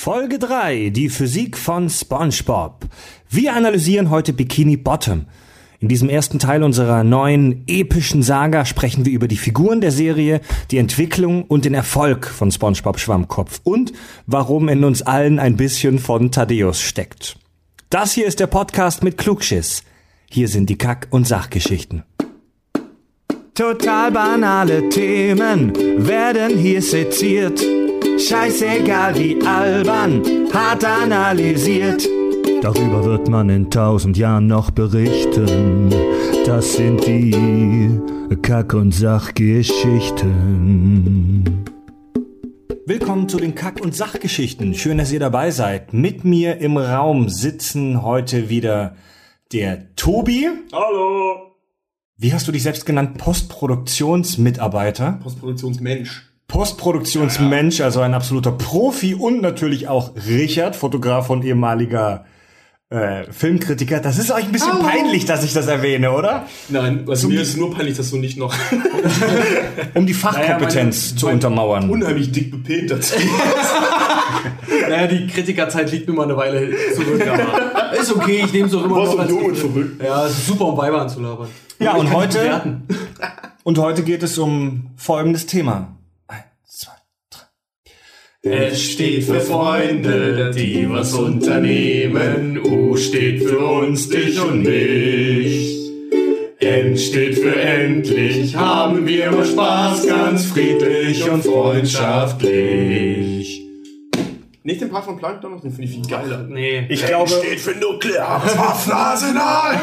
Folge 3, die Physik von SpongeBob. Wir analysieren heute Bikini Bottom. In diesem ersten Teil unserer neuen epischen Saga sprechen wir über die Figuren der Serie, die Entwicklung und den Erfolg von SpongeBob Schwammkopf und warum in uns allen ein bisschen von Thaddeus steckt. Das hier ist der Podcast mit Klugschiss. Hier sind die Kack- und Sachgeschichten. Total banale Themen werden hier seziert. Scheißegal wie albern, hart analysiert. Darüber wird man in tausend Jahren noch berichten. Das sind die Kack- und Sachgeschichten. Willkommen zu den Kack- und Sachgeschichten. Schön, dass ihr dabei seid. Mit mir im Raum sitzen heute wieder der Tobi. Hallo! Wie hast du dich selbst genannt? Postproduktionsmitarbeiter? Postproduktionsmensch. Postproduktionsmensch, also ein absoluter Profi und natürlich auch Richard, Fotograf und ehemaliger äh, Filmkritiker. Das ist euch ein bisschen peinlich, dass ich das erwähne, oder? Nein, also Zum- mir ist es nur peinlich, dass du nicht noch Um die Fachkompetenz Naja, meine- zu mein- untermauern. unheimlich dick bepint dazu. Naja, die Kritikerzeit liegt nun mal eine Weile zurück. Aber ist okay, ich nehme es auch immer noch jung und verrückt. Ja, es ist super, um Weiber anzulabern. Ja, und heute, und heute geht es um folgendes Thema. Es steht für Freunde, die was unternehmen. U steht für uns, dich und mich. N steht für endlich, haben wir immer Spaß, ganz friedlich und freundschaftlich. Nicht den Part von Plankton noch, den finde ich viel geiler. Nee. Ich glaube, für nukleares Waffenarsenal.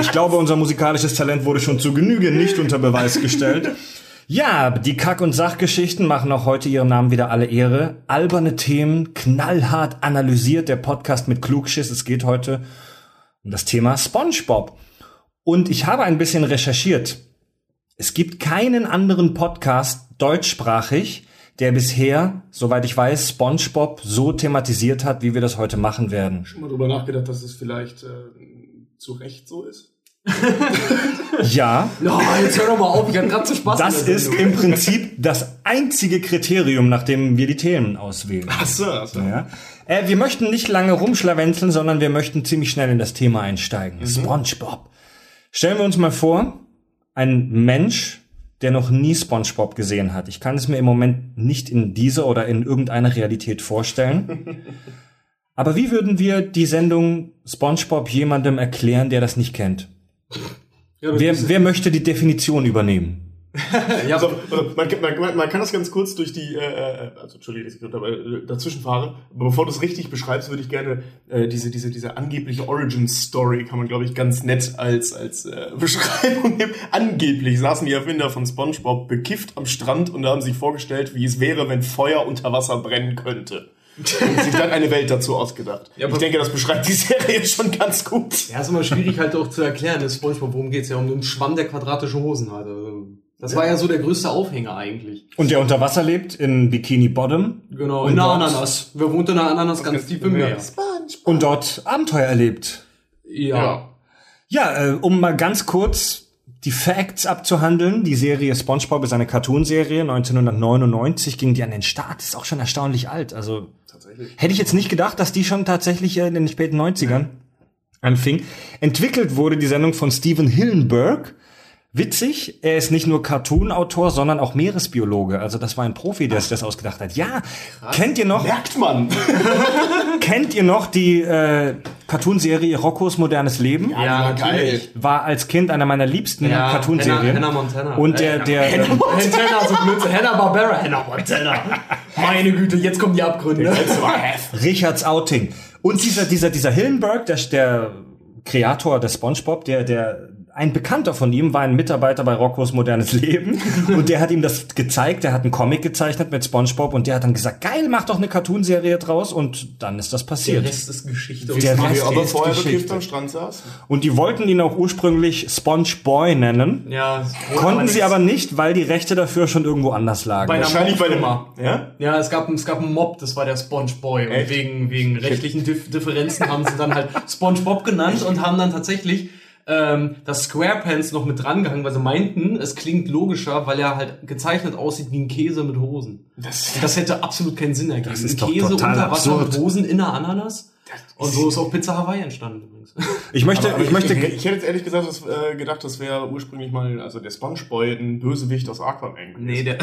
ich glaube, unser musikalisches Talent wurde schon zu Genüge nicht unter Beweis gestellt. Ja, die Kack- und Sachgeschichten machen auch heute ihrem Namen wieder alle Ehre. Alberne Themen, knallhart analysiert, der Podcast mit Klugschiss. Es geht heute um das Thema SpongeBob. Und ich habe ein bisschen recherchiert. Es gibt keinen anderen Podcast deutschsprachig, der bisher, soweit ich weiß, SpongeBob so thematisiert hat, wie wir das heute machen werden. Schon mal drüber nachgedacht, dass es vielleicht äh, zu Recht so ist? Ja, No, jetzt hör doch mal auf, ich hatte gerade zu Spaß. Das ist im Prinzip das einzige Kriterium, nach dem wir die Themen auswählen. Achso, achso. Ja. Äh, wir möchten nicht lange rumschlawenzeln, sondern wir möchten ziemlich schnell in das Thema einsteigen. SpongeBob. Stellen wir uns mal vor, ein Mensch, der noch nie SpongeBob gesehen hat. Ich kann es mir im Moment nicht in dieser oder in irgendeiner Realität vorstellen. Aber wie würden wir die Sendung SpongeBob jemandem erklären, der das nicht kennt? Ja, Wer, wer möchte die Definition übernehmen? ja, Also, man, man, man, man kann das ganz kurz durch die, äh, also entschuldige, dass ich gerade dabei äh, dazwischen fahre, aber bevor du es richtig beschreibst, würde ich gerne äh, diese, diese, diese angebliche Origin-Story, kann man glaube ich ganz nett als, als äh, Beschreibung nehmen. Angeblich saßen die Erfinder von Spongebob bekifft am Strand und haben sich vorgestellt, wie es wäre, wenn Feuer unter Wasser brennen könnte. Und sich dann eine Welt dazu ausgedacht. Ja, ich denke, das beschreibt die Serie schon ganz gut. ja, ist immer schwierig halt auch zu erklären. Das Spongebob, worum geht's ja um einen Schwamm, der quadratische Hosen hat. Also, das war ja so der größte Aufhänger eigentlich. Und der unter Wasser lebt in Bikini Bottom Genau, Und in einer dort- Ananas. Wer wohnt in einer Ananas ganz tief im Meer? und dort Abenteuer erlebt. Ja. Ja, äh, um mal ganz kurz die Facts abzuhandeln. Die Serie SpongeBob ist eine Cartoonserie. 1999 ging die an den Start. Ist auch schon erstaunlich alt. Also hätte ich jetzt nicht gedacht, dass die schon tatsächlich äh, in den späten 90ern anfing. Entwickelt wurde die Sendung von Steven Hillenburg. Witzig, er ist nicht nur Cartoon-Autor, sondern auch Meeresbiologe. Also das war ein Profi, der sich das ausgedacht hat. Ja, kennt ihr noch? Merkt man. Kennt ihr noch die äh, Cartoonserie Roccos modernes Leben? Ja, geil. War als Kind einer meiner liebsten Ja, Cartoonserien. Hannah- Hannah Montana. Und der, der, ähm, Montana, so blöd. Hannah Barbera, Hannah Montana. Meine Güte, jetzt kommen die Abgründe. Richards Outing. Und dieser, dieser, dieser Hillenberg, der, der Kreator des SpongeBob, der, der, ein Bekannter von ihm war ein Mitarbeiter bei Roccos modernes Leben und der hat ihm das gezeigt, der hat einen Comic gezeichnet mit SpongeBob und der hat dann gesagt, geil, mach doch eine Cartoonserie draus und dann ist das Der passiert. Rest ist Geschichte. Der Und- Rest aber ist vorher Geschichte. am Strand saß. Und die wollten ihn auch ursprünglich SpongeBoy nennen, ja, konnten sie aber nicht, weil die Rechte dafür schon irgendwo anders lagen. Bei Wahrscheinlich bei dem. Mobfirma. Ja? Ja, es gab, es gab einen Mob, das war der SpongeBoy. Und wegen, wegen rechtlichen Dif Differenzen haben sie dann halt SpongeBob genannt und haben dann tatsächlich ähm, das SquarePants noch mit drangehangen, weil sie meinten, es klingt logischer, weil er halt gezeichnet aussieht wie ein Käse mit Hosen. Das, Das hätte absolut keinen Sinn ergeben. Das ist ein doch Käse total unter Wasser absurd. mit Hosen in der Ananas. Und so ist auch Pizza Hawaii entstanden übrigens. Ich möchte, aber ich möchte, ich, ich hätte jetzt ehrlich gesagt das, äh, gedacht, das wäre ursprünglich mal, also der Spongeboy ein Bösewicht aus Aquaman. nee, der.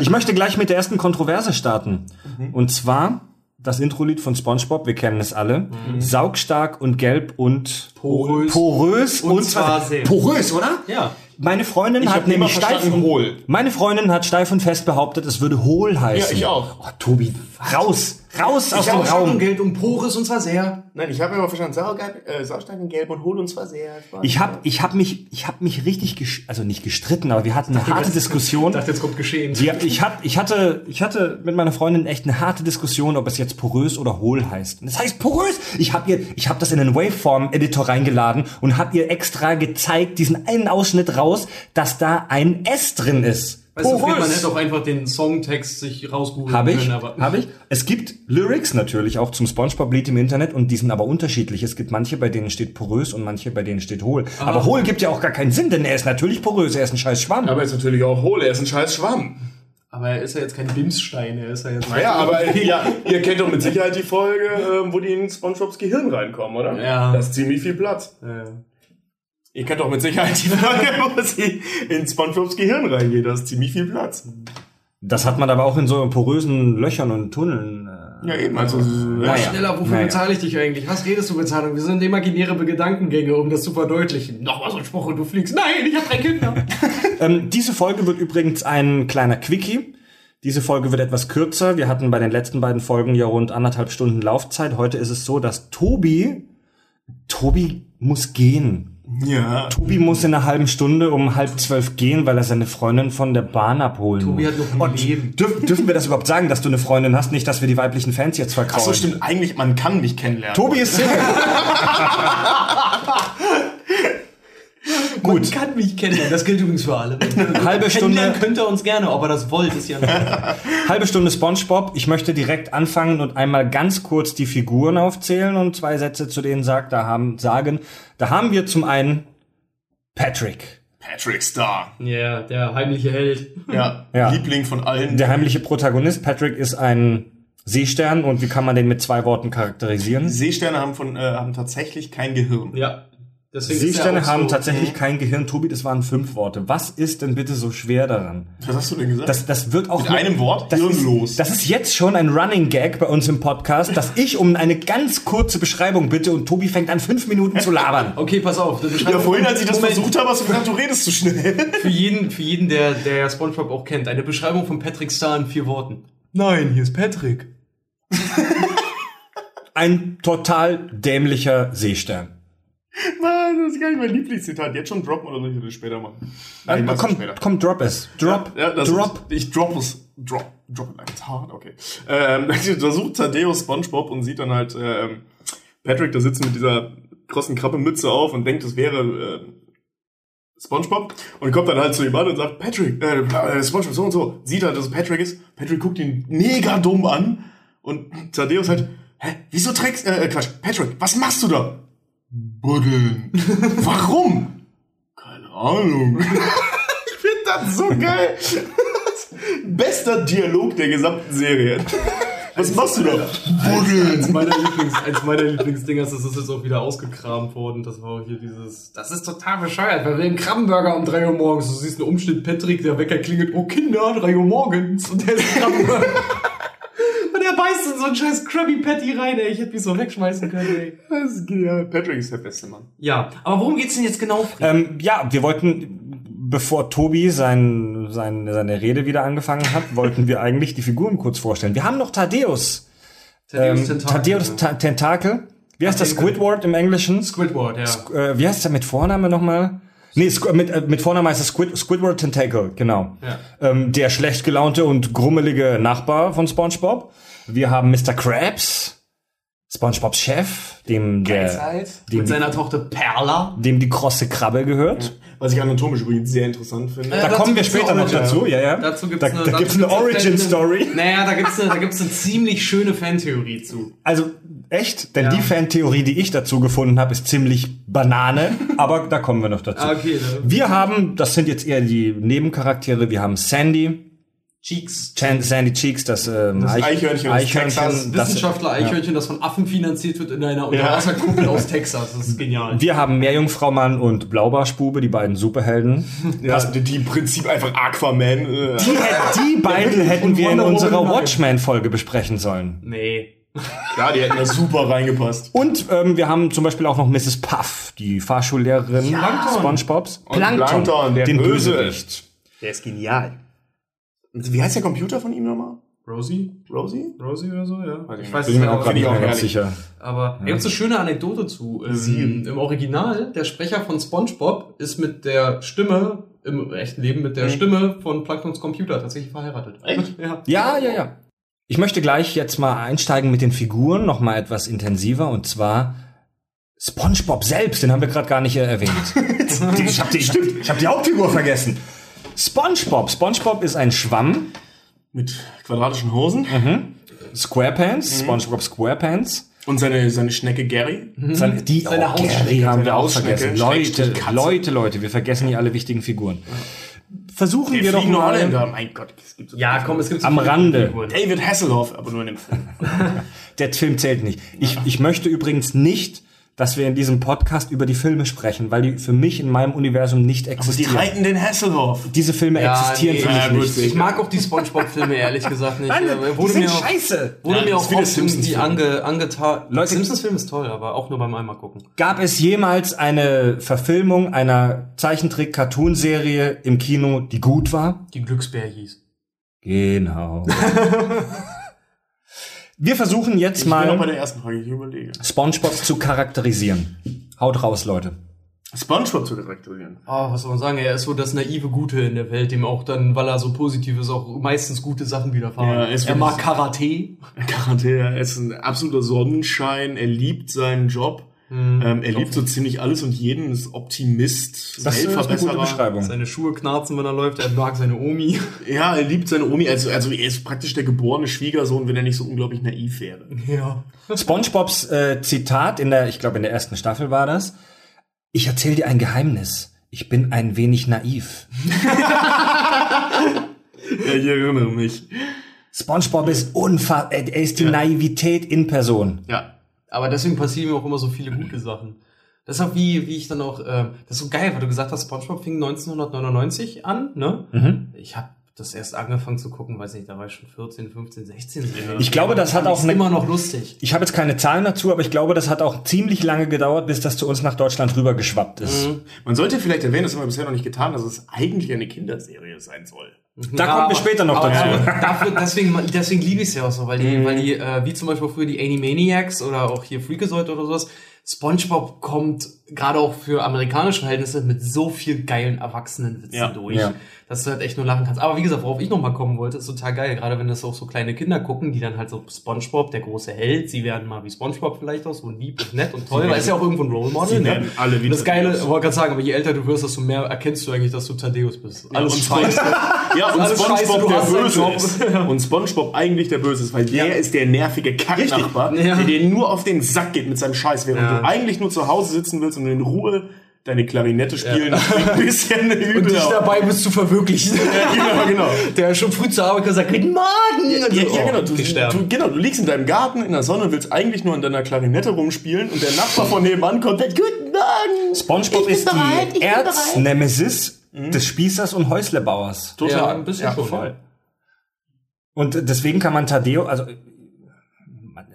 ich möchte gleich mit der ersten Kontroverse starten. Und zwar das Intro-Lied von SpongeBob, wir kennen es alle. Saugstark und gelb und Porös. porös Und zwar sehr. porös, oder? ja. Meine Freundin Ich hat nämlich steif und hohl. Meine Freundin hat steif und fest behauptet, es würde hohl heißen. Ja, ich auch. Oh, Tobi, raus, raus aus dem Raum. und Geld und Pores und zwar sehr. Nein, ich habe immer verstanden, Sauergeil, äh, Saustag in Gelb und hol uns zwar sehr. Ich habe ich hab mich, ich hab mich richtig, also nicht gestritten, aber wir hatten eine harte Diskussion. Ich dachte, jetzt kommt geschehen. Ja, ich, hat, ich, hatte, ich hatte mit meiner Freundin echt eine harte Diskussion, ob es jetzt porös oder hohl heißt. Und es heißt porös. Ich habe ihr, ich habe das in einen Waveform-Editor reingeladen und habe ihr extra gezeigt, diesen einen Ausschnitt raus, dass da ein S drin ist. Weißt du, man hätte auch einfach den Songtext sich rausgoogeln Habe ich, können, aber. habe ich. Es gibt Lyrics natürlich auch zum SpongeBob-Lied im Internet und die sind aber unterschiedlich. Es gibt manche, bei denen steht porös und manche, bei denen steht hohl. Ah. Aber hohl gibt ja auch gar keinen Sinn, denn er ist natürlich porös, er ist ein scheiß Schwamm. Aber er ist natürlich auch hohl, er ist ein scheiß Schwamm. Aber er ist ja jetzt kein Bimsstein, er ist ja jetzt. Naja, aber ja, ihr kennt doch mit Sicherheit die Folge, ähm, wo die in SpongeBobs Gehirn reinkommen, oder? Ja. Das ist ziemlich viel Platz. Ja. Ihr kennt doch mit Sicherheit die Folge, wo sie in SpongeBobs Gehirn reingeht. Das ist ziemlich viel Platz. Das hat man aber auch in so porösen Löchern und Tunneln. äh, Ja, eben. Also, Naja. Schneller, wofür Naja. bezahle ich dich eigentlich? Was redest du Bezahlung? Wir sind imaginäre Gedankengänge, um das zu verdeutlichen. Nochmal so ein Spruch und du fliegst. Nein, ich habe drei Kinder. Ähm, diese Folge wird übrigens ein kleiner Quickie. Diese Folge wird etwas kürzer. Wir hatten bei den letzten beiden Folgen ja rund anderthalb Stunden Laufzeit. Heute ist es so, dass Tobi, Tobi muss gehen. ja. Tobi muss in einer halben Stunde um halb zwölf gehen, weil er seine Freundin von der Bahn abholen Tobi muss. hat noch ein Leben. dürf, dürfen wir das überhaupt sagen, dass du eine Freundin hast? Nicht, dass wir die weiblichen Fans jetzt Ach verkraulen. so, stimmt. Eigentlich, man kann mich kennenlernen. Tobi ist Single. Gut. Man kann mich kennenlernen. Das gilt übrigens für alle. Halbe Stunde, könnt ihr uns gerne, ob ihr das wollt, ist ja nicht. halbe Stunde SpongeBob. Ich möchte direkt anfangen und einmal ganz kurz die Figuren aufzählen und zwei Sätze zu denen sagt, da haben, sagen. Da haben wir zum einen Patrick, Patrick Star. Ja, der heimliche Held. Ja. Ja. Liebling von allen. der heimliche Protagonist. Patrick ist ein Seestern und wie kann man den mit zwei Worten charakterisieren? Seesterne haben, von, äh, haben tatsächlich kein Gehirn. Ja. Deswegen er Seesterne auch haben so, tatsächlich kein Gehirn. Tobi, das waren fünf Worte. Was ist denn bitte so schwer daran? Was hast du denn gesagt? Das, das wird auch Mit einem Wort? das Hirnlos. ist, das ist jetzt schon ein Running Gag bei uns im Podcast, dass ich um eine ganz kurze Beschreibung bitte und Tobi fängt an fünf Minuten zu labern. Okay, pass auf. ja, vorhin, als ich das Moment. versucht habe, hast du gesagt, du redest zu schnell. Für jeden, für jeden, der, der Spongebob auch kennt. Eine Beschreibung von Patrick Star in vier Worten. Nein, hier ist Patrick. Ein total dämlicher Seestern. Mann, das ist gar nicht mein Lieblingszitat. Jetzt schon droppen oder soll ich das später machen? Nein, ich mach's komm, später. komm, drop es. Drop, Ja, das drop. Ist, ich drop es. Drop. Drop it hard. Okay. Ähm, da sucht Thaddeus Spongebob und sieht dann halt ähm, Patrick da sitzen mit dieser großen Krabbe-Mütze auf und denkt, das wäre äh, Spongebob und kommt dann halt zu ihm an und sagt, Patrick, äh, äh, Spongebob, so und so. Sieht halt, dass es Patrick ist. Patrick guckt ihn mega dumm an und Thaddeus halt, hä, wieso trägst, äh, Quatsch, Patrick, was machst du da? Buddeln. Warum? Keine Ahnung. ich finde das so geil. Bester Dialog der gesamten Serie. Was machst du da? Buddeln. Eins meiner, Lieblings, eins meiner Lieblingsdinger ist, das ist jetzt auch wieder ausgekramt worden. Das war auch hier dieses. Das ist total bescheuert, weil wir einen Krabbenburger um 3 Uhr morgens. Du siehst einen Umschnitt Patrick, der Wecker klingelt, oh Kinder, 3 Uhr morgens. Und der ist Krabbenburger. Und er beißt in so einen scheiß Krabby Patty rein, ey. Ich hätte mich so wegschmeißen können, ey. Das ist genial. Patrick ist der beste Mann. Ja, aber worum geht's denn jetzt genau? Ähm, ja, wir wollten, bevor Tobi sein, sein, seine Rede wieder angefangen hat, wollten wir eigentlich die Figuren kurz vorstellen. Wir haben noch Thaddeus. Ähm, Tentakel. Thaddeus Ta Tentakel. Wie heißt das. Squidward im Englischen? Squidward, ja. Äh, wie heißt der mit Vorname nochmal? Nee, Squ mit, äh, mit Vorname heißt es Squid Squidward Tentacle, genau. Ja. Ähm, der schlecht gelaunte und grummelige Nachbar von SpongeBob. Wir haben Mr. Krabs, SpongeBobs Chef, dem der, dem, Mit seiner Tochter Perla. dem die krosse Krabbe gehört. Was ich anatomisch übrigens sehr interessant finde. Da dazu kommen wir eine später noch dazu, ja, ja. Dazu gibt's da, eine, da dazu gibt's eine gibt's Origin Story. Naja, da gibt's eine, da gibt's eine ziemlich schöne Fantheorie zu. Also, Echt? Denn die Fantheorie, die ich dazu gefunden habe, ist ziemlich Banane, aber da kommen wir noch dazu. Ah, okay, ne? Wir haben, das sind jetzt eher die Nebencharaktere, wir haben Sandy, Cheeks. Chan, Sandy Cheeks, das, ähm, Das Eichhörnchen Texas. das- Wissenschaftler Eichhörnchen, das von Affen finanziert wird in einer Unterwasserkuppel aus Texas. Das ist genial. Wir haben Meerjungfrau-Mann und Blaubarschbube, die beiden Superhelden. Ja, die, die im Prinzip einfach Aquaman. Äh, Die, die beiden hätten wir in unserer nein. Watchmen-Folge besprechen sollen. Nee. klar, die hätten da super reingepasst. Und ähm, wir haben zum Beispiel auch noch Mrs. Puff, die Fahrschullehrerin Plankton. SpongeBobs. Und Plankton, der den Böse. Bösewicht. Der ist genial. Wie heißt der Computer von ihm nochmal? Rosie? Rosie? Rosie oder so, ja. Weiß ich Ich weiß Bin es mir nicht, auch gerade nicht ich auch mehr ganz sicher. Aber da gibt's eine schöne Anekdote zu. Im, Im Original, der Sprecher von SpongeBob ist mit der Stimme, im echten Leben, mit der Stimme von Planktons Computer tatsächlich verheiratet. Echt? Ja. Ja, ja, ja. Ich möchte gleich jetzt mal einsteigen mit den Figuren, noch mal etwas intensiver, und zwar SpongeBob selbst, den haben wir gerade gar nicht äh, erwähnt. Ich habe die, ich hab die Hauptfigur vergessen. SpongeBob. SpongeBob ist ein Schwamm. Mit quadratischen Hosen. Squarepants. SpongeBob Squarepants. Und seine, seine Schnecke Gary. Seine, die Seine oh, Gary haben wir auch vergessen. Leute. Leute, Leute, wir vergessen hier alle wichtigen Figuren. Versuchen Der wir doch mal Holländer. Mein Gott, es gibt so Ja, komm, es gibt so Am viele Rande. Figuren. David Hasselhoff, aber nur in dem Film. Der Film zählt nicht. Ich, ich möchte übrigens nicht, dass wir in diesem Podcast über die Filme sprechen, weil die für mich in meinem Universum nicht Die existieren. reiten den Hasselhoff. Diese Filme Ja, existieren nee. für mich Ja, nicht. Ich mag auch die Spongebob-Filme ehrlich gesagt nicht. Nein, Äh, die wurde sind mir auch, scheiße. wurde Ja, mir auch oft irgendwie Simpsons-Film. ange, angetan. Leute- Simpsons-Film ist toll, aber auch nur beim einmal gucken. Gab es jemals eine Verfilmung einer Zeichentrick-Cartoon-Serie im Kino, die gut war? Die Glücksbär hieß. Genau. Wir versuchen jetzt Ich bin noch bei mal der ersten Frage, ich überlege. SpongeBob zu charakterisieren. Haut raus, Leute. Spongebob zu charakterisieren. Oh, was soll man sagen? Er ist so das naive Gute in der Welt, dem auch dann, weil er so positiv ist, auch meistens gute Sachen widerfahren. Ja, er mag Karate. Garantiert, er ist ein absoluter Sonnenschein, er liebt seinen Job, Mhm. ähm, er liebt so ziemlich alles und jeden, ist Optimist, Das ist eine gute Weltverbesserer. Beschreibung. Seine Schuhe knarzen, wenn er läuft. Er mag seine Omi. Ja, er liebt seine Omi, also, also er ist praktisch der geborene Schwiegersohn, wenn er nicht so unglaublich naiv wäre. Ja. SpongeBobs äh, Zitat in der, ich glaube in der ersten Staffel war das. Ich erzähle dir ein Geheimnis. Ich bin ein wenig naiv. Ja, ich erinnere mich. SpongeBob ist unfassbar. Er ist die Naivität in Person. Ja. Aber deswegen passieren mir auch immer so viele gute Sachen. Das ist auch wie, wie ich dann auch, ähm, das ist so geil, weil du gesagt hast, SpongeBob fing 1999 an, ne? Mhm. Ich habe das erst angefangen zu gucken, weiß nicht, da war ich schon 14, 15, 16. Ich glaube, das hat auch eine- immer noch lustig. Ich habe jetzt keine Zahlen dazu, aber ich glaube, das hat auch ziemlich lange gedauert, bis das zu uns nach Deutschland rübergeschwappt ist. Man sollte vielleicht erwähnen, das haben wir bisher noch nicht getan, dass es eigentlich eine Kinderserie sein soll. Da kommen wir später noch dazu. aber Dafür, deswegen deswegen liebe ich es ja auch so, weil Mhm. die, weil die, äh, wie zum Beispiel früher die Animaniacs oder auch hier Freakazoid oder sowas, SpongeBob kommt gerade auch für amerikanische Verhältnisse mit so viel geilen Erwachsenenwitzen Ja. durch, Ja. dass du halt echt nur lachen kannst. Aber wie gesagt, worauf ich nochmal kommen wollte, ist total geil, gerade wenn das auch so kleine Kinder gucken, die dann halt so SpongeBob, der große Held, sie werden mal wie SpongeBob vielleicht auch, so lieb und nett und toll, weil ist ja auch irgendwo ein Role Model, sie ne? werden alle wie das Geile, ich wollte gerade sagen, aber je älter du wirst, desto mehr erkennst du eigentlich, dass du Thaddeus bist. Alles Alles und scheiße. Ja, und SpongeBob der Böse ist. Und SpongeBob eigentlich der Böse ist, weil der ist der nervige Kacknachbar, Ja. der dir nur auf den Sack geht mit seinem Scheiß, während Ja. du eigentlich nur zu Hause sitzen willst und in Ruhe deine Klarinette spielen, ein bisschen übel. Und dich dabei bist zu verwirklichen. Ja, genau, genau. Der schon früh zur Arbeit gesagt, guten Morgen! Ja, so, ja, genau. oh, Du, du, genau. Du liegst in deinem Garten in der Sonne und willst eigentlich nur an deiner Klarinette rumspielen und der Nachbar von nebenan kommt, und, guten Morgen! SpongeBob ist bereit, die. Erznemesis des Spießers und Häuslebauers. Total. Ja, ein bisschen schon, voll. ja. Und deswegen kann man Tadeo, also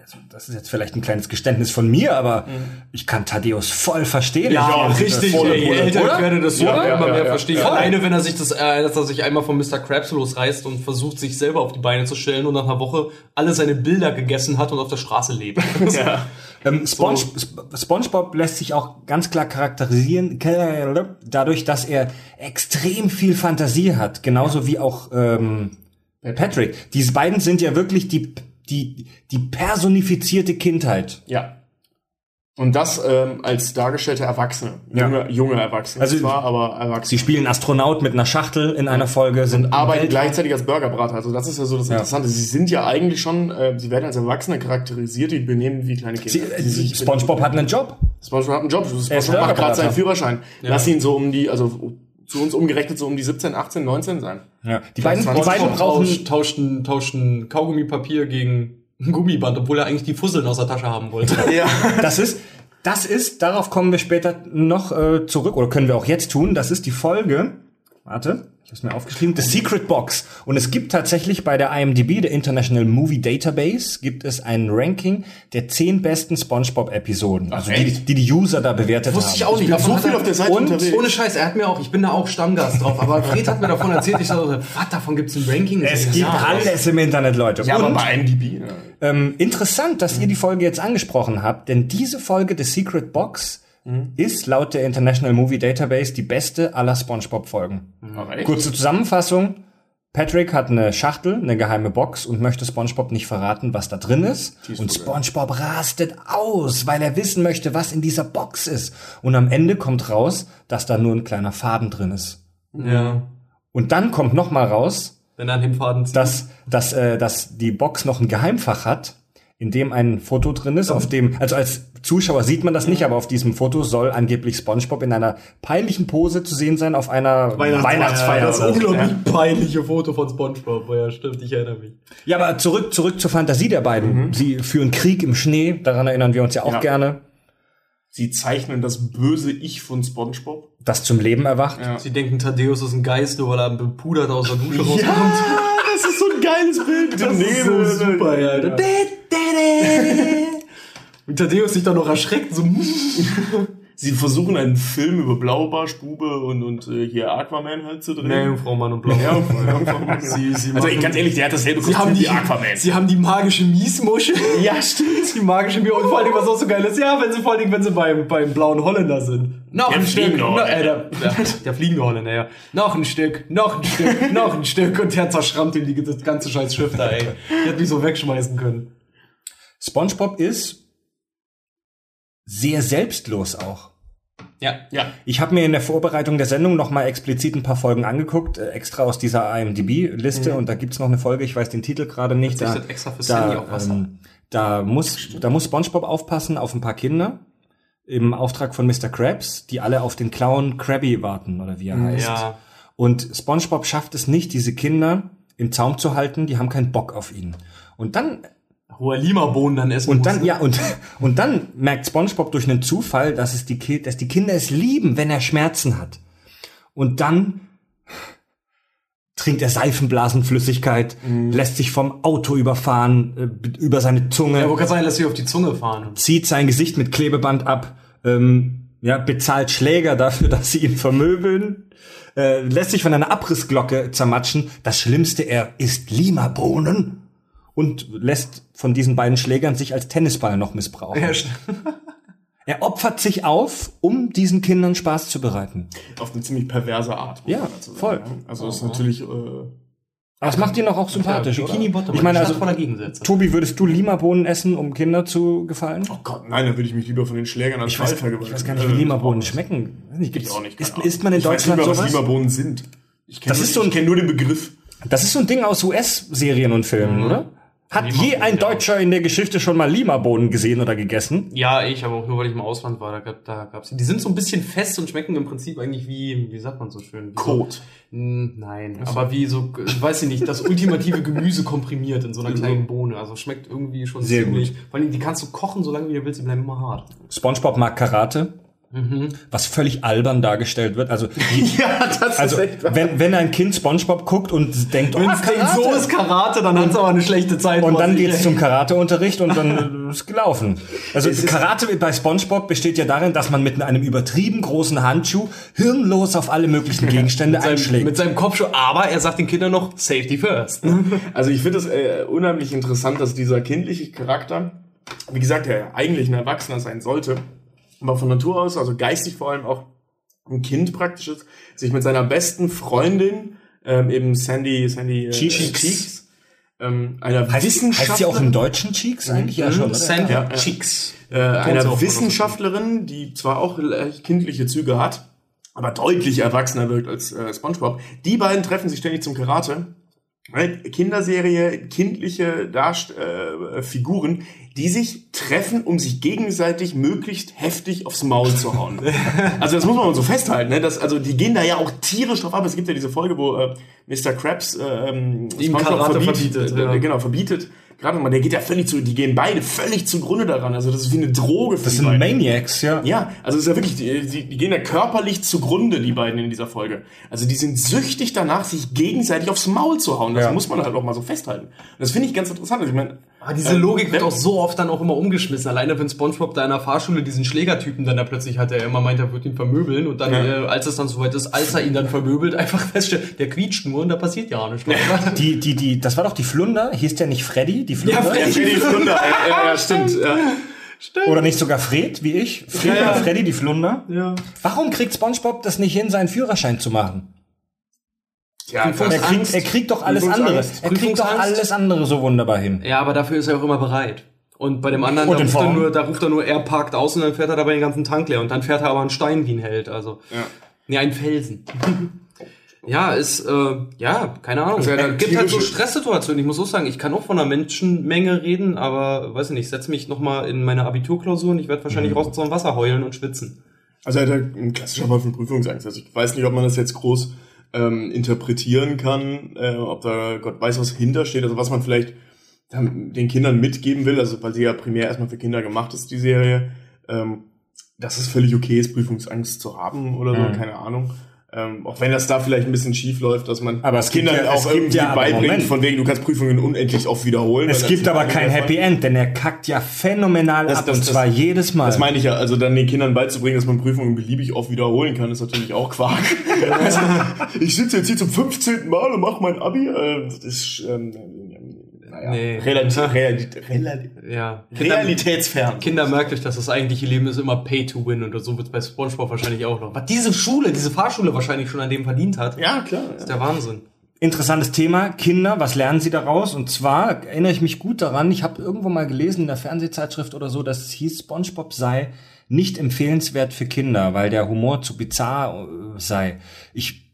also, das ist jetzt vielleicht ein kleines Geständnis von mir, aber ich kann Tadeus voll verstehen. Ja, Ich- richtig, volle je älter ich werde, desto Ja, ja, immer ja, mehr ja. verstehe ich. Voll. Alleine, wenn er sich das, äh, dass er sich einmal von Mr. Krabs losreißt und versucht, sich selber auf die Beine zu stellen und nach einer Woche alle seine Bilder gegessen hat und auf der Straße lebt. Ja. Ähm, Sponge, Sp- SpongeBob lässt sich auch ganz klar charakterisieren, dadurch, dass er extrem viel Fantasie hat, genauso wie auch ähm, Patrick. Diese beiden sind ja wirklich die, die, die personifizierte Kindheit. Ja. Und das ähm, als dargestellte Erwachsene. Ja. Junge, junge Erwachsene. Also- zwar, aber Erwachsene. Sie spielen Astronaut mit einer Schachtel in einer Folge, sind im arbeiten Weltraum. gleichzeitig als Burgerbrater. Also das ist ja so das Interessante. Sie sind ja eigentlich schon, äh, sie werden als Erwachsene charakterisiert, die benehmen wie kleine Sie, Kinder. äh, die sich SpongeBob hat einen Job. SpongeBob hat einen Job. Er SpongeBob macht gerade seinen Führerschein. Lass ihn so um die, also zu uns umgerechnet so um die 17, 18, 19 sein. Ja. Die beiden, die beiden brauchen tauscht, ein- tauscht ein Kaugummipapier gegen ein Gummiband, obwohl er eigentlich die Fusseln aus der Tasche haben wollte. Ja. Das ist, das ist, darauf kommen wir später noch äh, zurück, oder können wir auch jetzt tun. Das ist die Folge, warte, ich habe es mir aufgeschrieben, The Secret Box. Und es gibt tatsächlich bei der IMDb, der International Movie Database, gibt es ein Ranking der zehn besten SpongeBob-Episoden. Also die, die die User da bewertet Wusste haben. ich auch nicht. bin so viel auf der er- Seite und unterwegs. ohne Scheiß, er hat mir auch, ich bin da auch Stammgast drauf, aber Fred hat mir davon erzählt, ich dachte, was, davon gibt's ein Ranking? Ich Es gibt ja, alles im Internet, Leute. Ja, aber Und bei IMDb. Ja. ähm, interessant, dass ihr die Folge jetzt angesprochen habt, denn diese Folge The Secret Box ist laut der International Movie Database die beste aller SpongeBob-Folgen. Echt? Kurze Zusammenfassung. Patrick hat eine Schachtel, eine geheime Box und möchte SpongeBob nicht verraten, was da drin ist. Und SpongeBob rastet aus, weil er wissen möchte, was in dieser Box ist. Und am Ende kommt raus, dass da nur ein kleiner Faden drin ist. Ja. Und dann kommt noch mal raus, Wenn er an dem Faden zieht. dass, dass, äh, dass die Box noch ein Geheimfach hat, in dem ein Foto drin ist, auf dem, also als Zuschauer sieht man das nicht, aber auf diesem Foto soll angeblich SpongeBob in einer peinlichen Pose zu sehen sein auf einer Weihnachtsfeier. Das oder so. unglaublich peinliche Foto von Spongebob. Ja, stimmt, ich erinnere mich. Ja, aber zurück, zurück zur Fantasie der beiden. Sie führen Krieg im Schnee, daran erinnern wir uns ja auch Ja. gerne, Sie zeichnen das böse Ich von SpongeBob. das zum Leben erwacht. Ja. Sie denken, Thaddeus ist ein Geist, nur weil er bepudert aus der Dusche rauskommt. Das ist so super, ja. Alter. Und Thaddeus sich dann noch erschreckt, so, Sie versuchen einen Film über Blaubarsch, Bube und, und äh, hier Aquaman halt zu drehen. nee, Frau Mann und Blau. Ja, ja, Sie, sie also ganz ehrlich, der hat dasselbe Sie haben, Kostüm die, wie Aquaman. sie haben die magische Miesmuschel. ja, stimmt. Die magische Miesmuschel. Und vor allem, was auch so geil ist, ja, wenn sie vor allem, wenn sie beim, beim blauen Holländer sind. Noch Der ein Stück. No, äh, der, der, der fliegende Holländer, ja. Noch ein Stück, noch ein Stück, noch ein Stück. Und der zerschrammt ihm die, das ganze scheiß Schiff da, ey. Der hat mich so wegschmeißen können. SpongeBob ist sehr selbstlos auch. Ja. Ja. Ich habe mir in der Vorbereitung der Sendung noch mal explizit ein paar Folgen angeguckt, äh, extra aus dieser IMDb-Liste. Und da gibt's noch eine Folge, ich weiß den Titel gerade nicht. Da, extra für Sandy da, auf Wasser. ähm, da, muss, da muss SpongeBob aufpassen auf ein paar Kinder im Auftrag von Mr. Krabs, die alle auf den Clown Krabby warten, oder wie er heißt. Ja. Und SpongeBob schafft es nicht, diese Kinder im Zaum zu halten, die haben keinen Bock auf ihn. Und dann Wo er Lima-Bohnen dann essen und muss. dann, ja, und, und dann merkt SpongeBob durch einen Zufall, dass es die, Ki- dass die Kinder es lieben, wenn er Schmerzen hat. Und dann trinkt er Seifenblasenflüssigkeit, lässt sich vom Auto überfahren, äh, über seine Zunge, Ja, wo kann sein, dass sie auf die Zunge fahren. zieht sein Gesicht mit Klebeband ab, ähm, ja, bezahlt Schläger dafür, dass sie ihn vermöbeln, äh, lässt sich von einer Abrissglocke zermatschen. Das Schlimmste, er isst Limabohnen und lässt von diesen beiden Schlägern sich als Tennisball noch missbrauchen. Ja, Er opfert sich auf, um diesen Kindern Spaß zu bereiten. Auf eine ziemlich perverse Art. Ja, voll. ja. Also ist natürlich, äh, Aber das macht ihn auch, auch sympathisch, oder? Bikini Bottom. Ich meine, also, voller Gegensätze. Tobi, würdest du Limabohnen essen, um Kinder zu gefallen? oh Gott, nein, dann würde ich mich lieber von den Schlägern als Ich weiß, Ball ich weiß gar nicht, Äh, wie Limabohnen auch schmecken. Weiß nicht, Ich gibt's, auch nicht. Ahnung. isst man in ich weiß Deutschland nicht mal, was sowas? Limabohnen sind. Ich kenn Das nur, ist so ein- ich kenne nur den Begriff. Das ist so ein Ding aus US-Serien und Filmen, oder? Hat je ein. Deutscher in der Geschichte schon mal Limabohnen gesehen oder gegessen? Ja, ich, aber auch nur, weil ich im Ausland war. Da, gab, da gab's die. Die sind so ein bisschen fest und schmecken im Prinzip eigentlich wie, wie sagt man so schön? Wie Kot. So, Hm, nein, aber wie so, ich weiß ich nicht, das ultimative Gemüse komprimiert in so einer kleinen Bohne. Also schmeckt irgendwie schon Sehr ziemlich. Vor allem, die kannst du kochen, solange wie du willst, die bleiben immer hart. SpongeBob mag Karate, was völlig albern dargestellt wird. Also, die, Ja, das also wenn, wenn ein Kind SpongeBob guckt und denkt, oh, es denkt, so ist Karate, dann hat's aber eine schlechte Zeit. und dann sich. geht's zum Karateunterricht und dann ist gelaufen. Also Karate bei SpongeBob besteht ja darin, dass man mit einem übertrieben großen Handschuh hirnlos auf alle möglichen Gegenstände mit seinem, einschlägt. mit seinem Kopfschuh, aber er sagt den Kindern noch Safety first. Also ich finde es äh, unheimlich interessant, dass dieser kindliche Charakter, wie gesagt, der eigentlich ein Erwachsener sein sollte, aber von Natur aus, also geistig vor allem auch ein Kind praktisch ist, sich mit seiner besten Freundin, ähm, eben Sandy, Sandy äh, Cheeks. Cheeks ähm, einer Heißt, Wissenschaftlerin. heißt sie auch im Deutschen Cheeks eigentlich? Ja, schon. Oder? Sand Ja. Cheeks. äh, einer Wissenschaftlerin, die zwar auch kindliche Züge hat, aber deutlich erwachsener wirkt als äh, SpongeBob. Die beiden treffen sich ständig zum Karate. Right? Kinderserie, kindliche Darst äh, Figuren, die sich treffen, um sich gegenseitig möglichst heftig aufs Maul zu hauen. also das muss man so festhalten, ne? Das, also die gehen da ja auch tierisch drauf ab. Es gibt ja diese Folge, wo äh, Mr. Krabs äh, ähm, Ihm Karate verbietet, äh, ja. genau verbietet. Gerade mal, der geht ja völlig zu, die gehen beide völlig zugrunde daran. Also das ist wie eine Droge für Das die sind beiden. Maniacs, ja. Ja, also es ist ja wirklich, die, die, die gehen ja körperlich zugrunde, die beiden in dieser Folge. Also die sind süchtig danach, sich gegenseitig aufs Maul zu hauen. Das Ja. muss man halt auch mal so festhalten. Und das finde ich ganz interessant. Also ich meine, Aber diese ähm, Logik wird auch so oft dann auch immer umgeschmissen. Alleine wenn SpongeBob da in der Fahrschule diesen Schlägertypen dann da plötzlich hat, der immer meint, er wird ihn vermöbeln und dann, Ja. äh, als es dann soweit ist, als er ihn dann vermöbelt, einfach feststellt, der quietscht nur und da passiert ja nichts. Die, die, die, das war doch die Flunder. Hieß der nicht Freddy? Die Flunder? Ja, Freddy. Ja, Freddy Flunder, ja, ja, ja, stimmt. Ja. Oder nicht sogar Fred, wie ich? Fred Ja, ja. Freddy, die Flunder? Ja. Warum kriegt SpongeBob das nicht hin, seinen Führerschein zu machen? Ja, Er kriegt, er kriegt doch alles andere. Er kriegt doch alles andere so wunderbar hin. Ja, aber dafür ist er auch immer bereit. Und bei dem anderen, da ruft, er nur, da ruft er nur, er parkt aus und dann fährt er dabei den ganzen Tank leer. Und dann fährt er aber einen Stein wie ein Held. Also, ja. nee, einen Felsen. ja, ist, äh, ja, keine Ahnung. Also, ja, es gibt halt so Stresssituationen. Ich muss auch sagen, ich kann auch von einer Menschenmenge reden, aber, weiß ich nicht, ich setze mich nochmal in meine Abiturklausur und ich werde wahrscheinlich Mhm. raus ins Wasser heulen und schwitzen. Also er hat halt ein klassischer Fall von Prüfungsangst. Also ich weiß nicht, ob man das jetzt groß ähm, interpretieren kann, äh, ob da Gott weiß, was hintersteht, also was man vielleicht dann den Kindern mitgeben will, also weil sie ja primär erstmal für Kinder gemacht ist, die Serie, ähm, dass es völlig okay ist, Prüfungsangst zu haben oder so, Mhm. keine Ahnung. Ähm, auch wenn das da vielleicht ein bisschen schief läuft, dass man Aber es gibt Kindern ja- auch irgendwie ja beibringt, Moment. von wegen, du kannst Prüfungen unendlich oft wiederholen. Es gibt aber kein Happy. End, denn er kackt ja phänomenal Das- ab das- und das- zwar jedes Mal. Das meine ich ja, also dann den Kindern beizubringen, dass man Prüfungen beliebig oft wiederholen kann, ist natürlich auch Quark. also, ich sitze jetzt hier zum 15. Mal und mache mein Abi. Äh, das ist ähm, naja, Nee. relativ, realit, realit, Ja. Kinder, realitätsfern. Kinder merkt euch, dass das eigentliche Leben ist immer Pay to Win und so wird bei Spongebob wahrscheinlich auch noch. Was diese Schule, diese Fahrschule wahrscheinlich schon an dem verdient hat, Ja, klar. ist der Wahnsinn. Interessantes Thema, Kinder, was lernen sie daraus? Und zwar erinnere ich mich gut daran, ich habe irgendwo mal gelesen in der Fernsehzeitschrift oder so, dass es hieß, SpongeBob sei nicht empfehlenswert für Kinder, weil der Humor zu bizarr äh, sei. Ich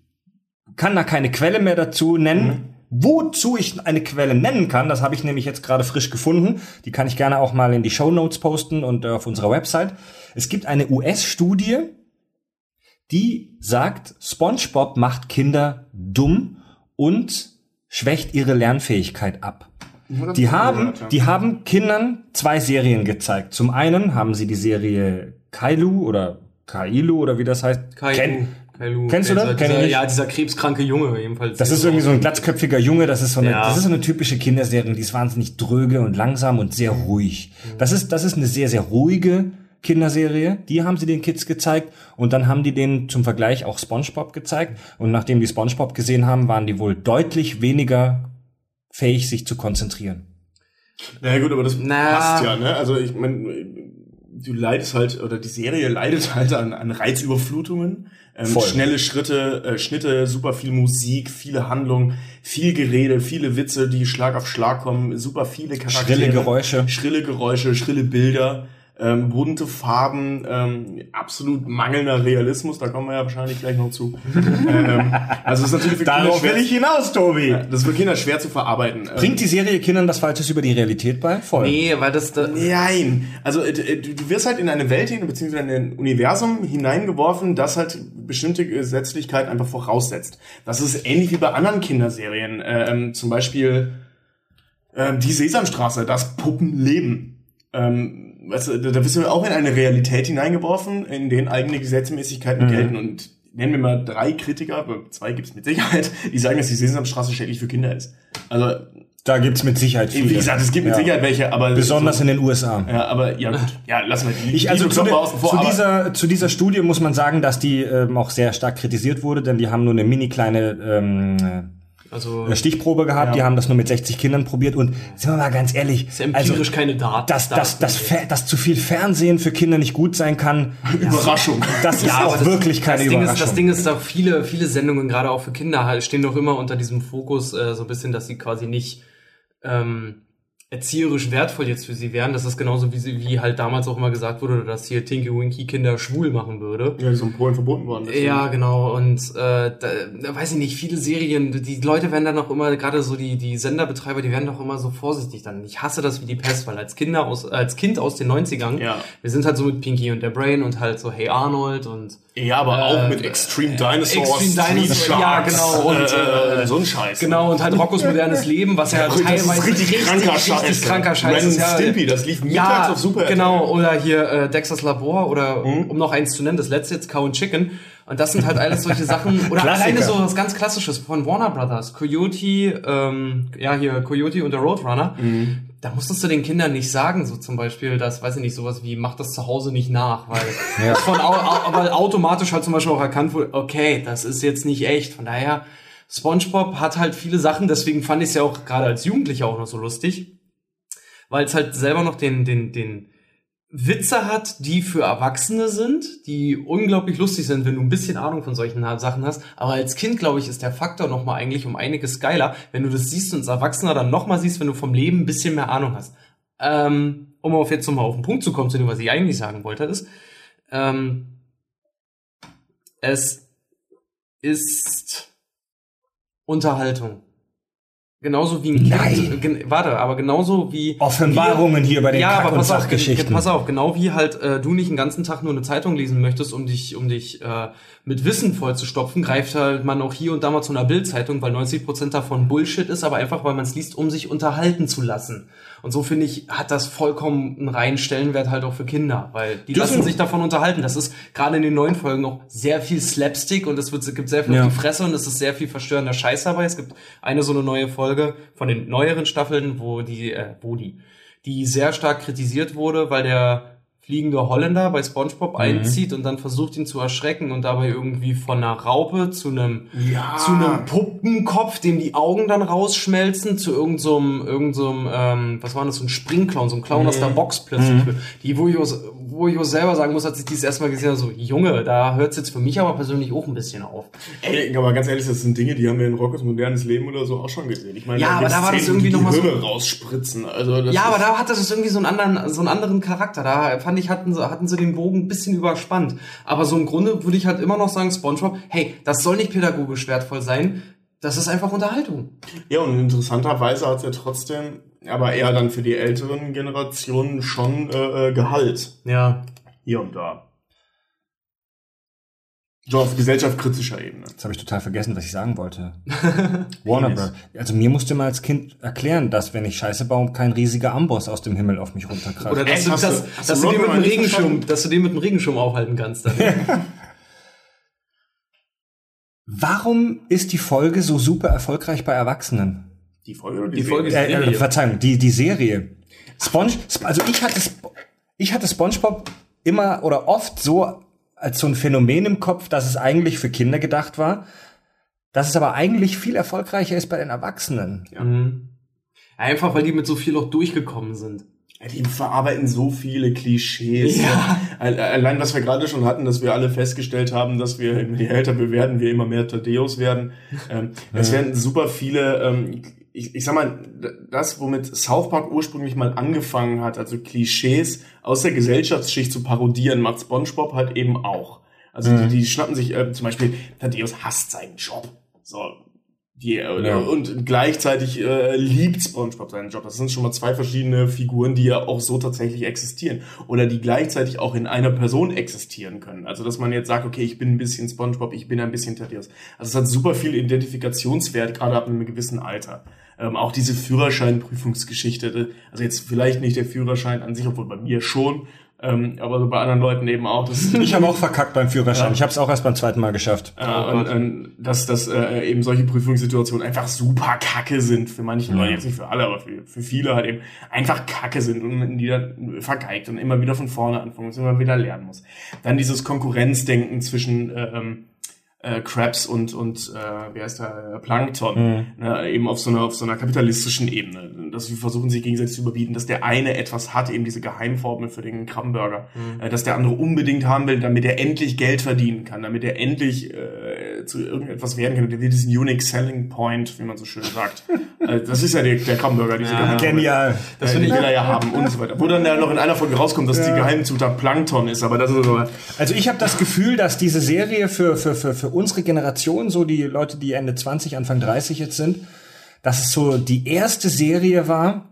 kann da keine Quelle mehr dazu nennen. Wozu ich eine Quelle nennen kann, das habe ich nämlich jetzt gerade frisch gefunden. Die kann ich gerne auch mal in die Show Notes posten und äh, auf unserer Website. Es gibt eine US-Studie, die sagt, SpongeBob macht Kinder dumm und schwächt ihre Lernfähigkeit ab. Die haben, die haben Kindern zwei Serien gezeigt. Zum einen haben sie die Serie Kailu oder Kailu oder wie das heißt. Kailu. Ken- Kailu. Kennst du das? Dieser, Kenn ich nicht. ja, dieser krebskranke Junge jedenfalls. Das ist irgendwie so ein glatzköpfiger Junge, das ist so eine, Ja. das ist so eine typische Kinderserie, die ist wahnsinnig dröge und langsam und sehr ruhig. Das ist, das ist eine sehr, sehr ruhige Kinderserie. Die haben sie den Kids gezeigt und dann haben die denen zum Vergleich auch SpongeBob gezeigt und nachdem die SpongeBob gesehen haben, waren die wohl deutlich weniger fähig, sich zu konzentrieren. Naja gut, aber das Na. passt ja, ne? Also ich meine, du leidest halt, oder die Serie leidet halt an, an Reizüberflutungen. Ähm, schnelle Schritte, äh, Schnitte, super viel Musik, viele Handlungen, viel Gerede, viele Witze, die Schlag auf Schlag kommen, super viele Charaktere. Schrille Geräusche. Schrille Geräusche, schrille Bilder, ähm, bunte Farben, ähm, absolut mangelnder Realismus, da kommen wir ja wahrscheinlich gleich noch zu. ähm, also es ist natürlich für Kinder schwer, hinaus, Tobi. das ist für Kinder schwer zu verarbeiten. Ähm, Bringt die Serie Kindern das Falsches über die Realität bei? Voll. Nee, weil das da, Nein, also äh, du, du wirst halt in eine Welt hin, beziehungsweise in ein Universum hineingeworfen, das halt bestimmte Gesetzlichkeiten einfach voraussetzt. Das ist ähnlich wie bei anderen Kinderserien, ähm, zum Beispiel ähm, die Sesamstraße, das Puppenleben. Ähm, weißt du, da, wirst du auch in eine Realität hineingeworfen, in denen eigene Gesetzmäßigkeiten gelten und nennen wir mal drei Kritiker, aber zwei gibt's mit Sicherheit, die sagen, dass die Sesamstraße schädlich für Kinder ist. Also, Da gibt's mit Sicherheit viele. wie gesagt, es gibt mit Ja. Sicherheit welche, aber Besonders in den USA. ja, aber ja gut. Ja, lassen wir die. Ich, also die zu, de, außen vor, zu, dieser, zu dieser Studie muss man sagen, dass die ähm, auch sehr stark kritisiert wurde, denn die haben nur eine mini kleine ähm, also, äh, Stichprobe gehabt, die haben das nur mit 60 Kindern probiert und sind wir mal ganz ehrlich, ist empirisch also, keine Daten. dass, dass, dass, dass zu viel Fernsehen für Kinder nicht gut sein kann, Überraschung. das ist Ja, auch das- wirklich keine das Ding Überraschung. Ist, das Ding ist auch viele, viele Sendungen, gerade auch für Kinder, halt, stehen doch immer unter diesem Fokus äh, so ein bisschen, dass sie quasi nicht ähm, erzieherisch wertvoll jetzt für sie wären. Das ist genauso wie sie, wie halt damals auch immer gesagt wurde, dass hier Tinky Winky Kinder schwul machen würde. Ja, die so in Polen verboten worden. deswegen. Ja, genau. Und äh, da, da weiß ich nicht, viele Serien, die Leute werden dann auch immer, gerade so die, die Senderbetreiber, die werden doch immer so vorsichtig dann. Ich hasse das wie die Pest, weil als Kinder aus, als Kind aus den 90ern, Ja. wir sind halt so mit Pinky und der Brain und halt so Hey Arnold und Ja, aber auch Äh, mit Extreme Dinosaurs, Extreme Dinosaurs, ja, genau, und, äh, äh, so ein Scheiß. genau und halt Rockos modernes Leben, was ja, ist teilweise richtig, kranker Scheiß. Richtig kranker Scheiß Ren ist. Ja, Stimpy, das lief mittags ja, auf Super genau, oder hier äh, Dexter's Labor oder Mhm. um noch eins zu nennen, das letzte jetzt Cow and Chicken. Und das sind halt alles solche Sachen, oder Klassiker. alleine so was ganz Klassisches von Warner Brothers. Coyote, ähm, ja hier Coyote und der Roadrunner. Mhm. Da musstest du den Kindern nicht sagen, so zum Beispiel, das weiß ich nicht, sowas wie, mach das zu Hause nicht nach, weil, Ja. von, weil automatisch halt zum Beispiel auch erkannt wurde, okay, das ist jetzt nicht echt. Von daher, SpongeBob hat halt viele Sachen, deswegen fand ich es ja auch gerade als Jugendlicher auch noch so lustig, weil es halt selber noch den, den, den Witze hat, die für Erwachsene sind, die unglaublich lustig sind, wenn du ein bisschen Ahnung von solchen Sachen hast. Aber als Kind, glaube ich, ist der Faktor noch mal eigentlich um einiges geiler, wenn du das siehst und als Erwachsener dann noch mal siehst, wenn du vom Leben ein bisschen mehr Ahnung hast. Ähm, um auf jetzt nochmal auf den Punkt zu kommen, zu dem, was ich eigentlich sagen wollte, ist, ähm, es ist Unterhaltung. Genauso wie ein Nein. Kind. Warte, aber genauso wie. Offenbarungen hier bei den ja, Kack- aber und pass auf, Sachgeschichten. ge- pass auf, genau wie halt äh, du nicht den ganzen Tag nur eine Zeitung lesen möchtest, um dich, um dich äh, mit Wissen vollzustopfen, greift halt man auch hier und da mal zu einer Bildzeitung, weil 90% davon Bullshit ist, aber einfach, weil man es liest, um sich unterhalten zu lassen. Und so finde ich, hat das vollkommen einen reinen Stellenwert halt auch für Kinder, weil die Dürfen- lassen sich davon unterhalten. Das ist gerade in den neuen Folgen noch sehr viel Slapstick und es wird, es gibt sehr viel Ja. auf die Fresse und es ist sehr viel verstörender Scheiß dabei. Es gibt eine so eine neue Folge von den neueren Staffeln, wo die, äh, wo die, die sehr stark kritisiert wurde, weil der fliegende Holländer bei SpongeBob einzieht und dann versucht ihn zu erschrecken und dabei irgendwie von einer Raupe zu einem Ja. zu einem Puppenkopf, dem die Augen dann rausschmelzen, zu irgendeinem, so einem- irgend so einem, ähm, was war das, so ein Springclown, so ein Clown aus der Box plötzlich. Die, wo ich, wo ich auch selber sagen muss, als ich dies erstmal gesehen habe, so, Junge, da hört's jetzt für mich aber persönlich auch ein bisschen auf. Ey, aber ganz ehrlich, das sind Dinge, die haben wir in Rockets modernes Leben oder so auch schon gesehen. Ich meine, Ja, aber da war das irgendwie die noch mal so- rausspritzen. Also Ja, aber da hatte das irgendwie so einen anderen, so einen anderen Charakter. Da fand ich, hatten hatten sie den Bogen ein bisschen überspannt. Aber so im Grunde würde ich halt immer noch sagen, SpongeBob, hey, das soll nicht pädagogisch wertvoll sein. Das ist einfach Unterhaltung. Ja, und interessanterweise hat es ja trotzdem, aber eher dann für die älteren Generationen schon äh, äh, Gehalt. Ja. Hier und da. So auf gesellschaftskritischer Ebene. Jetzt habe ich total vergessen, was ich sagen wollte. Warner Bros. Also mir musste mal als Kind erklären, dass wenn ich Scheiße baue, kein riesiger Amboss aus dem Himmel auf mich runterkracht. Oder dass, du, Hast du- dass, hast dass, du du den mit dem Regenschirm, dass du den mit dem Regenschirm aufhalten kannst. Dann. Warum ist die Folge so super erfolgreich bei Erwachsenen? Die Folge oder Die Folge Serie? ist- Äh, äh, Verzeihung, die, die Serie. Sponge, also ich hatte, Sp- ich hatte SpongeBob immer oder oft so als so ein Phänomen im Kopf, dass es eigentlich für Kinder gedacht war, dass es aber eigentlich viel erfolgreicher ist bei den Erwachsenen. Mhm. Einfach weil die mit so viel auch durchgekommen sind. Ja, Die verarbeiten so viele Klischees. Ja. Al- Allein, was wir gerade schon hatten, dass wir alle festgestellt haben, dass wir, je älter wir werden, wir immer mehr Tadeus werden. Ähm, es werden super viele, ähm, ich, ich sag mal, das, womit South Park ursprünglich mal angefangen hat, also Klischees aus der Gesellschaftsschicht zu parodieren, macht SpongeBob halt eben auch. Also die, die schnappen sich äh, zum Beispiel, Thaddeus hasst seinen Job. So, die, äh, Ja. Und gleichzeitig äh, liebt SpongeBob seinen Job. Das sind schon mal zwei verschiedene Figuren, die ja auch so tatsächlich existieren. Oder die gleichzeitig auch in einer Person existieren können. Also, dass man jetzt sagt, okay, ich bin ein bisschen SpongeBob, ich bin ein bisschen Thaddeus. Also, es hat super viel Identifikationswert, gerade ab einem gewissen Alter. Ähm, auch diese Führerscheinprüfungsgeschichte. Also jetzt vielleicht nicht der Führerschein an sich, obwohl bei mir schon. Ähm, aber so bei anderen Leuten eben auch. Das Ich habe auch verkackt beim Führerschein. Ja. Ich habe es auch erst beim zweiten Mal geschafft. äh, und, und dass, dass äh, eben solche Prüfungssituationen einfach super kacke sind. Für manche Leute, jetzt nicht für alle, aber für, für viele halt eben einfach kacke sind und die dann vergeigt und immer wieder von vorne anfangen muss, immer wieder lernen muss. Dann dieses Konkurrenzdenken zwischen äh, ähm, äh, Krabs und und äh, wie heißt der äh, Plankton ne, eben auf so einer auf so einer kapitalistischen Ebene, dass wir versuchen sich gegenseitig zu überbieten, dass der eine etwas hat, eben diese Geheimformel für den Krabbenburger, äh, dass der andere unbedingt haben will, damit er endlich Geld verdienen kann, damit er endlich äh, äh, zu irgendetwas werden kann, der diesen Unique Selling Point, wie man so schön sagt. also das ist ja der, der Krabbenburger, diese ja, Genial. Das will er ja haben und so weiter. Wo dann ja noch in einer Folge rauskommt, dass ja. die Geheimzutat Plankton ist, aber das ist so. Also ich habe das Gefühl, dass diese Serie für, für, für, für unsere Generation, so die Leute, die Ende 20, Anfang 30 jetzt sind, dass es so die erste Serie war,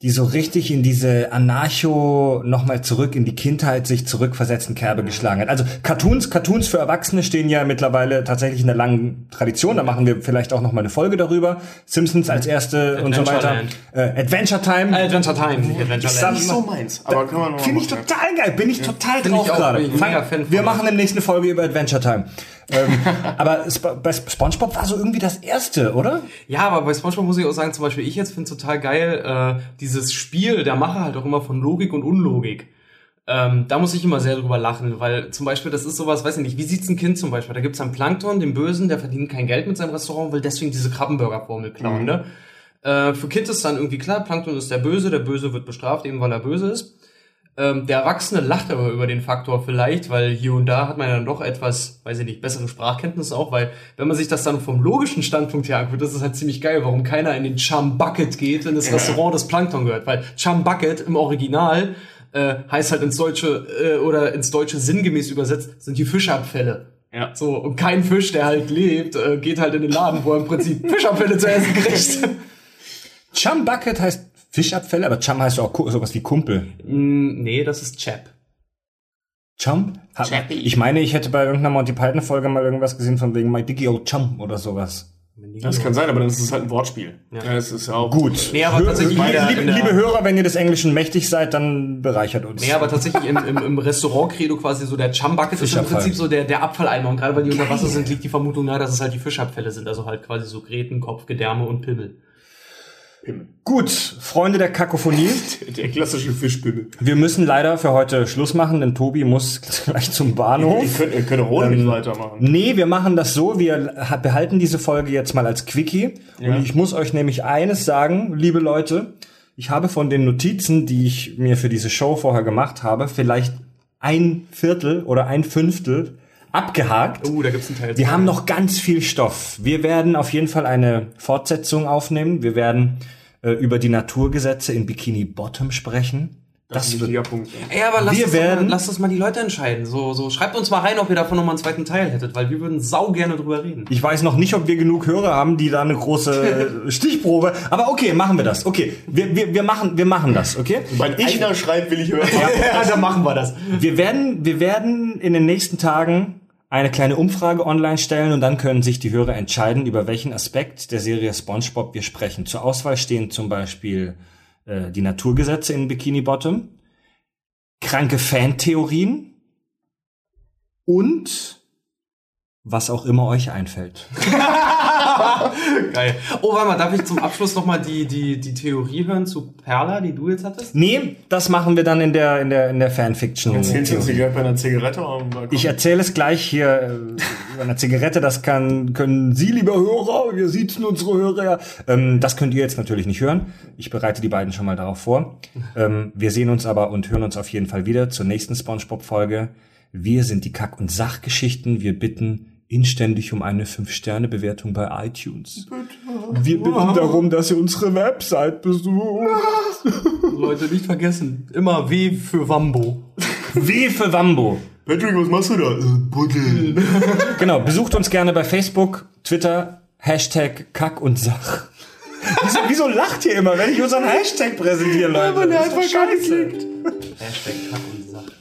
die so richtig in diese Anarcho nochmal zurück in die Kindheit sich zurückversetzten Kerbe geschlagen hat. Also Cartoons, Cartoons für Erwachsene stehen ja mittlerweile tatsächlich in der langen Tradition. Da machen wir vielleicht auch nochmal eine Folge darüber. Simpsons als erste und so weiter. Äh, Adventure Time. Äh, Adventure Time, nicht Adventure Land. Das ist so meins. Aber kann man Finde ich total geil. Bin ich total ja. drauf gerade. Wir machen in der nächsten Folge über Adventure Time ähm, aber bei SpongeBob war so irgendwie das erste, oder? Ja, aber bei SpongeBob muss ich auch sagen, zum Beispiel ich jetzt finde total geil äh, dieses Spiel der Macher halt auch immer von Logik und Unlogik. Ähm, da muss ich immer sehr drüber lachen, weil zum Beispiel das ist sowas, weiß ich nicht, wie sieht's ein Kind zum Beispiel? Da gibt's einen Plankton, den Bösen, der verdient kein Geld mit seinem Restaurant, will deswegen diese Krabbenburger-Formel klauen, mhm. ne? Äh, für Kind ist dann irgendwie klar, Plankton ist der Böse, der Böse wird bestraft, eben weil er böse ist. Ähm, der Erwachsene lacht aber über den Faktor vielleicht, weil hier und da hat man ja dann doch etwas, weiß ich nicht, bessere Sprachkenntnisse auch, weil wenn man sich das dann vom logischen Standpunkt her anguckt, das ist halt ziemlich geil, warum keiner in den Chum Bucket geht, in das Restaurant des Plankton gehört, weil Chum Bucket im Original äh, heißt halt ins Deutsche äh, oder ins Deutsche sinngemäß übersetzt, sind die Fischabfälle. Ja. So, und kein Fisch, der halt lebt, äh, geht halt in den Laden, wo er im Prinzip Fischabfälle zu essen kriegt. Chum Bucket heißt Fischabfälle, aber Chum heißt auch sowas wie Kumpel. Mm, nee, das ist Chap. Chum? Ich meine, ich hätte bei irgendeiner Monty Python Folge mal irgendwas gesehen von wegen My Biggie Old Chum oder sowas. Das kann sein, aber dann ist es halt ein Wortspiel. Ja. Das ist ja auch gut. Nee, aber tatsächlich liebe, liebe, liebe Hörer, wenn ihr des Englischen mächtig seid, dann bereichert uns. Nee, aber tatsächlich im, im, im Restaurant-Credo quasi so der Chum Bucket ist im Prinzip so der, der Abfalleimer. Und gerade weil die unter Wasser sind, liegt die Vermutung nahe, dass es halt die Fischabfälle sind. Also halt quasi so Gräten, Kopf, Gedärme und Pimmel. Pimmel. Gut, Freunde der Kakophonie. Der klassische Fischpimmel. Wir müssen leider für heute Schluss machen, denn Tobi muss gleich zum Bahnhof. Ihr könnt, ihr könnt auch ohne ähm, weitermachen. Nee, wir machen das so. Wir behalten diese Folge jetzt mal als Quickie. Ja. Und ich muss euch nämlich eines sagen, liebe Leute. Ich habe von den Notizen, die ich mir für diese Show vorher gemacht habe, vielleicht ein Viertel oder ein Fünftel abgehakt. Oh, da gibt's einen Teil. Wir haben noch ganz viel Stoff. Wir werden auf jeden Fall eine Fortsetzung aufnehmen. Wir werden äh, über die Naturgesetze in Bikini Bottom sprechen. Das, das ist ein wichtiger Punkt. Ey, aber lasst, wir werden, mal, lasst uns mal die Leute entscheiden. So, so schreibt uns mal rein, ob ihr davon nochmal einen zweiten Teil hättet, weil wir würden sau gerne drüber reden. Ich weiß noch nicht, ob wir genug Hörer haben, die da eine große Stichprobe. Aber okay, machen wir das. Okay, wir, wir, wir machen wir machen das. Okay. Wenn ich, einer schreibt, will ich hören. ja, ja, dann machen wir das. Wir werden wir werden in den nächsten Tagen eine kleine Umfrage online stellen und dann können sich die Hörer entscheiden, über welchen Aspekt der Serie SpongeBob wir sprechen. Zur Auswahl stehen zum Beispiel äh, die Naturgesetze in Bikini Bottom, kranke Fantheorien und was auch immer euch einfällt. Geil. Oh, warte mal, darf ich zum Abschluss nochmal die, die, die Theorie hören zu Perla, die du jetzt hattest? Nee, das machen wir dann in der, in der, in der Fanfiction. Erzählst du uns bei einer Zigarette? Ich erzähle es gleich hier äh, bei einer Zigarette. Das kann, können Sie, lieber Hörer, wir sitzen unsere Hörer ja. Ähm, das könnt ihr jetzt natürlich nicht hören. Ich bereite die beiden schon mal darauf vor. Ähm, wir sehen uns aber und hören uns auf jeden Fall wieder zur nächsten Spongebob-Folge. Wir sind die Kack- und Sachgeschichten. Wir bitten inständig um eine 5-Sterne-Bewertung bei iTunes. Bitte. Wir bitten darum, dass ihr unsere Website besucht. Leute, nicht vergessen, immer W für Wambo. W für Wambo. Patrick, was machst du da? Äh, Buddel. genau, besucht uns gerne bei Facebook, Twitter, Hashtag Kack und Sach. Wieso, wieso lacht ihr immer, wenn ich unseren Hashtag präsentiere, Leute? Ja, weil der einfach scheiße. Hashtag Kack und Sach.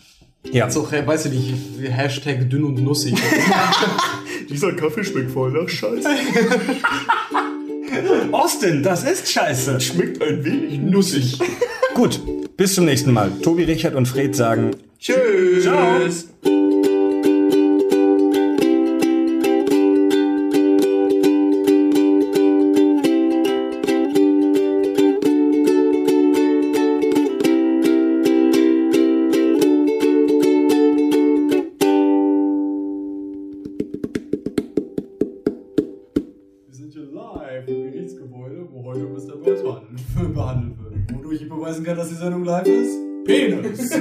Ja. So, weiß ich nicht, Hashtag dünn und nussig. Dieser Kaffee schmeckt voll nach Scheiße. Austin, das ist Scheiße. Schmeckt ein wenig nussig. Gut, bis zum nächsten Mal. Tobi, Richard und Fred sagen Tschüss. Ciao. Penis!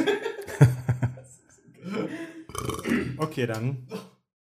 okay, dann.